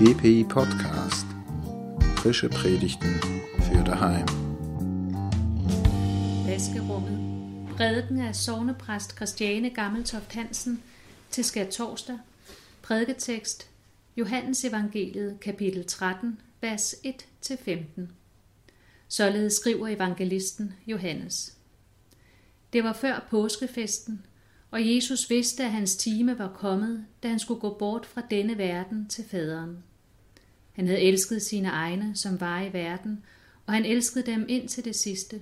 GPI Podcast. Frische Predigten für daheim. Vaskerummet. Prædiken af sovnepræst Christiane Gammeltoft Hansen til skær torsdag. Prædiketekst Johannes Evangeliet kapitel 13, vers 1-15. Således skriver evangelisten Johannes. Det var før påskefesten, og Jesus vidste, at hans time var kommet, da han skulle gå bort fra denne verden til faderen. Han havde elsket sine egne, som var i verden, og han elskede dem ind til det sidste.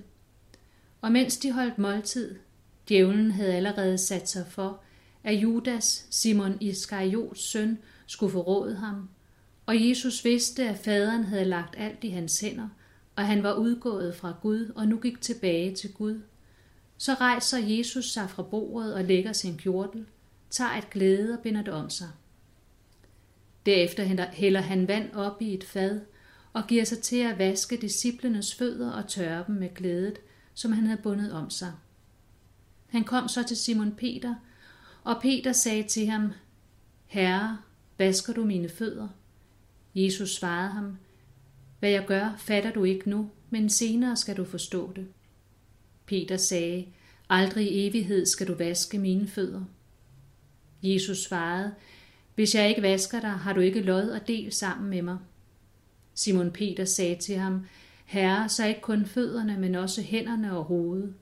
Og mens de holdt måltid, djævlen havde allerede sat sig for, at Judas, Simon Iskariots søn, skulle forråde ham, og Jesus vidste, at faderen havde lagt alt i hans hænder, og han var udgået fra Gud og nu gik tilbage til Gud. Så rejser Jesus sig fra bordet og lægger sin kjortel, tager et glæde og binder det om sig. Derefter hælder han vand op i et fad og giver sig til at vaske disciplenes fødder og tørre dem med glædet, som han havde bundet om sig. Han kom så til Simon Peter, og Peter sagde til ham, Herre, vasker du mine fødder? Jesus svarede ham, Hvad jeg gør, fatter du ikke nu, men senere skal du forstå det. Peter sagde, Aldrig i evighed skal du vaske mine fødder. Jesus svarede, hvis jeg ikke vasker dig, har du ikke lod og del sammen med mig. Simon Peter sagde til ham, Herre, så ikke kun fødderne, men også hænderne og hovedet.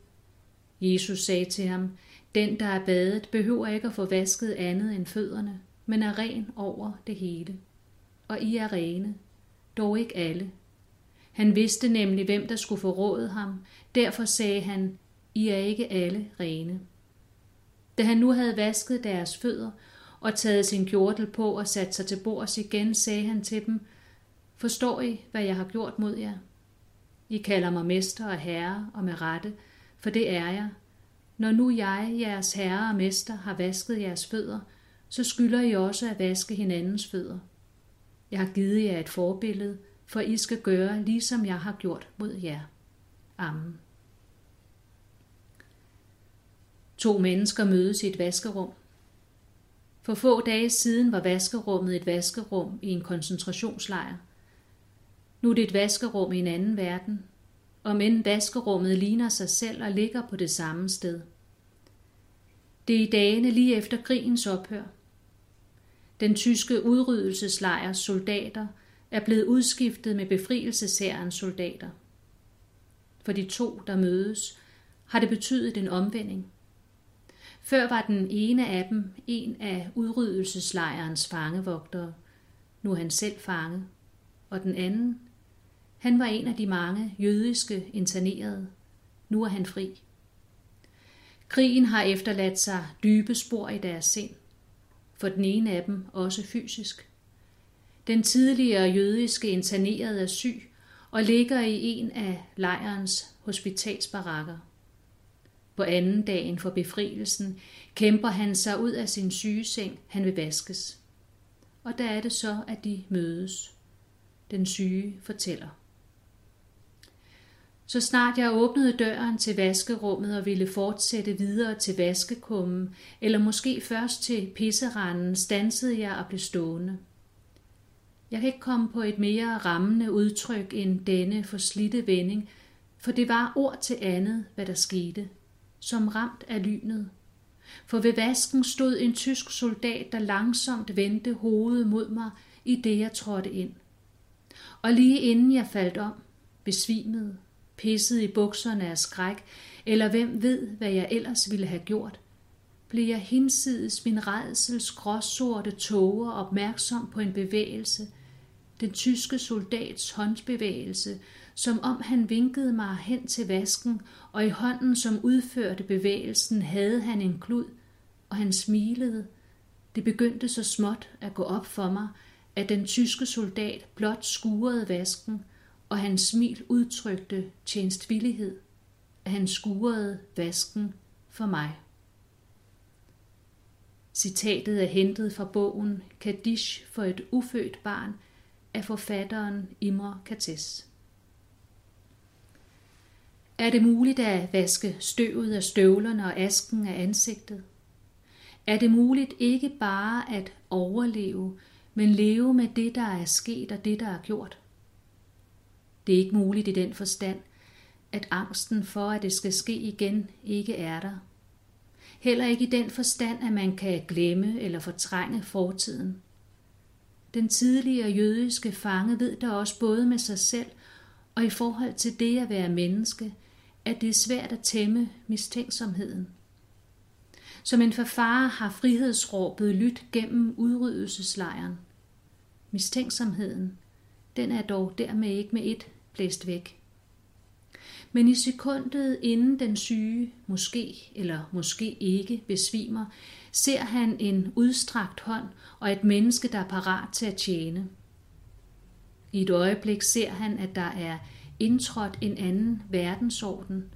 Jesus sagde til ham, Den, der er badet, behøver ikke at få vasket andet end fødderne, men er ren over det hele. Og I er rene, dog ikke alle. Han vidste nemlig, hvem der skulle forråde ham. Derfor sagde han, I er ikke alle rene. Da han nu havde vasket deres fødder og taget sin kjortel på og sat sig til bords igen, sagde han til dem, Forstår I, hvad jeg har gjort mod jer? I kalder mig mester og herre, og med rette, for det er jeg. Når nu jeg, jeres herre og mester, har vasket jeres fødder, så skylder I også at vaske hinandens fødder. Jeg har givet jer et forbillede, for I skal gøre, ligesom jeg har gjort mod jer. Amen. To mennesker mødes i et vaskerum. For få dage siden var vaskerummet et vaskerum i en koncentrationslejr. Nu er det et vaskerum i en anden verden, og men vaskerummet ligner sig selv og ligger på det samme sted. Det er i dagene lige efter krigens ophør. Den tyske udryddelseslejrs soldater er blevet udskiftet med befrielseshærens soldater. For de to, der mødes, har det betydet en omvending. Før var den ene af dem en af udryddelseslejrens fangevogtere. Nu er han selv fange. Og den anden, han var en af de mange jødiske internerede. Nu er han fri. Krigen har efterladt sig dybe spor i deres sind. For den ene af dem også fysisk. Den tidligere jødiske internerede er syg og ligger i en af lejrens hospitalsbarakker. På anden dagen for befrielsen kæmper han sig ud af sin sygeseng, han vil vaskes. Og der er det så, at de mødes. Den syge fortæller. Så snart jeg åbnede døren til vaskerummet og ville fortsætte videre til vaskekummen, eller måske først til pisseranden, stansede jeg og blev stående. Jeg kan ikke komme på et mere rammende udtryk end denne forslidte vending, for det var ord til andet, hvad der skete, som ramt af lynet. For ved vasken stod en tysk soldat, der langsomt vendte hovedet mod mig, i det jeg trådte ind. Og lige inden jeg faldt om, besvimede, pissede i bukserne af skræk, eller hvem ved, hvad jeg ellers ville have gjort, blev jeg hinsides min redsels gråsorte tåger opmærksom på en bevægelse, den tyske soldats håndsbevægelse, som om han vinkede mig hen til vasken, og i hånden, som udførte bevægelsen, havde han en klud, og han smilede. Det begyndte så småt at gå op for mig, at den tyske soldat blot skurede vasken, og hans smil udtrykte tjenstvillighed, at han skurede vasken for mig. Citatet er hentet fra bogen Kadish for et ufødt barn af forfatteren Imre Kates. Er det muligt at vaske støvet af støvlerne og asken af ansigtet? Er det muligt ikke bare at overleve, men leve med det, der er sket og det, der er gjort. Det er ikke muligt i den forstand, at angsten for, at det skal ske igen, ikke er der. Heller ikke i den forstand, at man kan glemme eller fortrænge fortiden. Den tidligere jødiske fange ved der også både med sig selv og i forhold til det at være menneske, at det er svært at tæmme mistænksomheden. Som en forfarer har frihedsråbet lyt gennem udryddelseslejren. Mistænksomheden, den er dog dermed ikke med et blæst væk. Men i sekundet inden den syge, måske eller måske ikke, besvimer, ser han en udstrakt hånd og et menneske, der er parat til at tjene. I et øjeblik ser han, at der er indtrådt en anden verdensorden,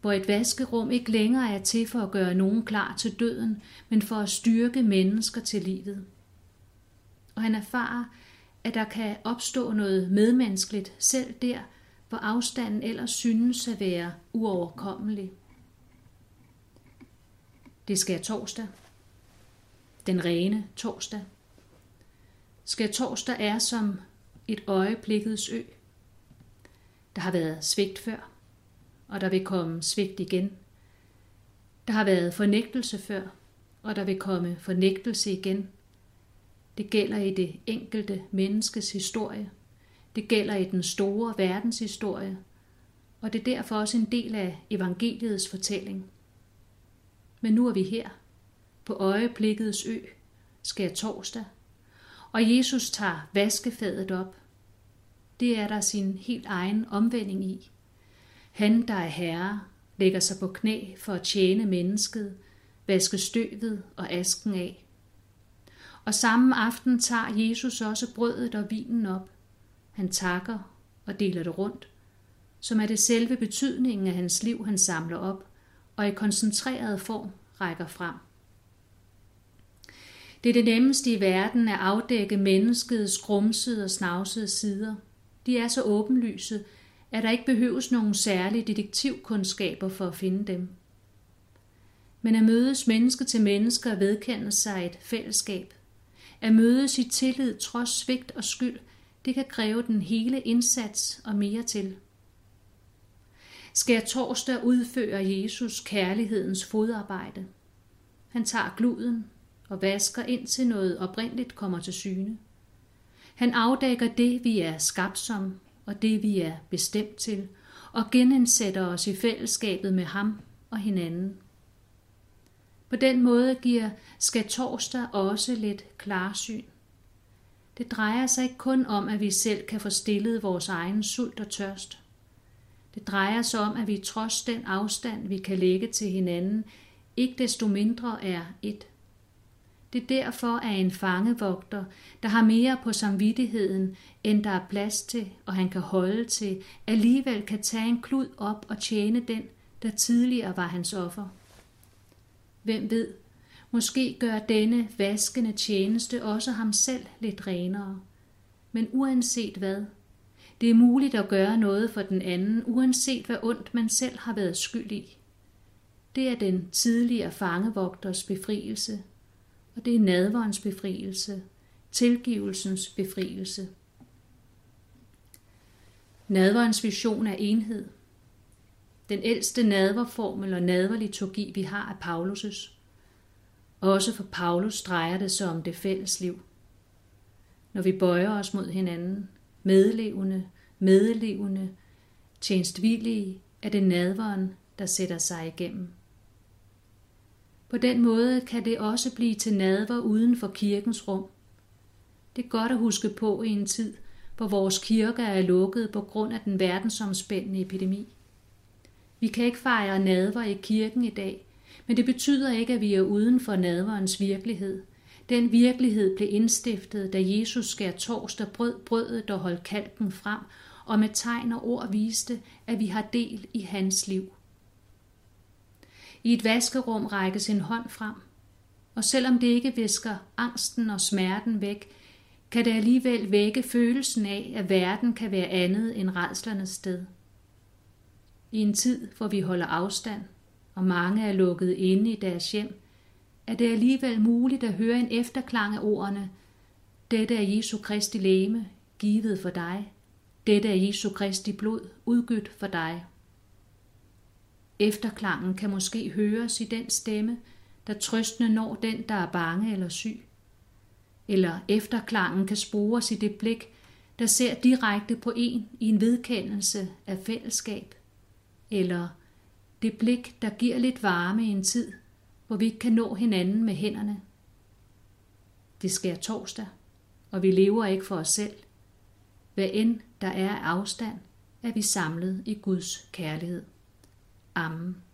hvor et vaskerum ikke længere er til for at gøre nogen klar til døden, men for at styrke mennesker til livet. Og han erfarer, at der kan opstå noget medmenneskeligt selv der, hvor afstanden ellers synes at være uoverkommelig. Det sker torsdag. Den rene torsdag. Skal torsdag er som et øjeblikkets ø. Der har været svigt før, og der vil komme svigt igen. Der har været fornægtelse før, og der vil komme fornægtelse igen. Det gælder i det enkelte menneskes historie. Det gælder i den store verdenshistorie, og det er derfor også en del af evangeliets fortælling. Men nu er vi her, på øjeblikkets ø, skal torsdag, og Jesus tager vaskefadet op. Det er der sin helt egen omvending i. Han, der er herre, lægger sig på knæ for at tjene mennesket, vaske støvet og asken af. Og samme aften tager Jesus også brødet og vinen op. Han takker og deler det rundt, som er det selve betydningen af hans liv, han samler op, og i koncentreret form rækker frem. Det er det nemmeste i verden at afdække menneskets grumsede og snavsede sider. De er så åbenlyse, at der ikke behøves nogen særlige detektivkundskaber for at finde dem. Men at mødes menneske til menneske og vedkende sig et fællesskab, at mødes i tillid trods svigt og skyld, det kan kræve den hele indsats og mere til. Skal torsdag udføre Jesus kærlighedens fodarbejde. Han tager gluden og vasker ind til noget oprindeligt kommer til syne. Han afdækker det, vi er skabt som, og det, vi er bestemt til, og genindsætter os i fællesskabet med ham og hinanden. På den måde giver skal torsdag også lidt klarsyn. Det drejer sig ikke kun om, at vi selv kan få stillet vores egen sult og tørst. Det drejer sig om, at vi trods den afstand, vi kan lægge til hinanden, ikke desto mindre er et. Det er derfor, at en fangevogter, der har mere på samvittigheden, end der er plads til, og han kan holde til, alligevel kan tage en klud op og tjene den, der tidligere var hans offer. Hvem ved, måske gør denne vaskende tjeneste også ham selv lidt renere. Men uanset hvad, det er muligt at gøre noget for den anden, uanset hvad ondt man selv har været skyld i. Det er den tidligere fangevogters befrielse, og det er nadverens befrielse, tilgivelsens befrielse. Nadverens vision er enhed. Den ældste nadverformel og nadverliturgi, vi har, er Paulus' også for Paulus drejer det sig om det fælles liv. Når vi bøjer os mod hinanden, medlevende, medlevende, tjenstvillige, er det nadveren, der sætter sig igennem. På den måde kan det også blive til nadver uden for kirkens rum. Det er godt at huske på i en tid, hvor vores kirker er lukket på grund af den verdensomspændende epidemi. Vi kan ikke fejre nadver i kirken i dag, men det betyder ikke, at vi er uden for nadverens virkelighed. Den virkelighed blev indstiftet, da Jesus skær torsdag brød brødet og holdt kalken frem, og med tegn og ord viste, at vi har del i hans liv. I et vaskerum rækkes en hånd frem, og selvom det ikke visker angsten og smerten væk, kan det alligevel vække følelsen af, at verden kan være andet end redslernes sted. I en tid, hvor vi holder afstand, og mange er lukket inde i deres hjem, er det alligevel muligt at høre en efterklang af ordene, Dette er Jesu Kristi læme, givet for dig. Dette er Jesu Kristi blod, udgydt for dig. Efterklangen kan måske høres i den stemme, der trøstende når den, der er bange eller syg. Eller efterklangen kan spores i det blik, der ser direkte på en i en vedkendelse af fællesskab. Eller det blik, der giver lidt varme i en tid, hvor vi ikke kan nå hinanden med hænderne. Det sker torsdag, og vi lever ikke for os selv. Hvad end der er afstand, er vi samlet i Guds kærlighed. Amen.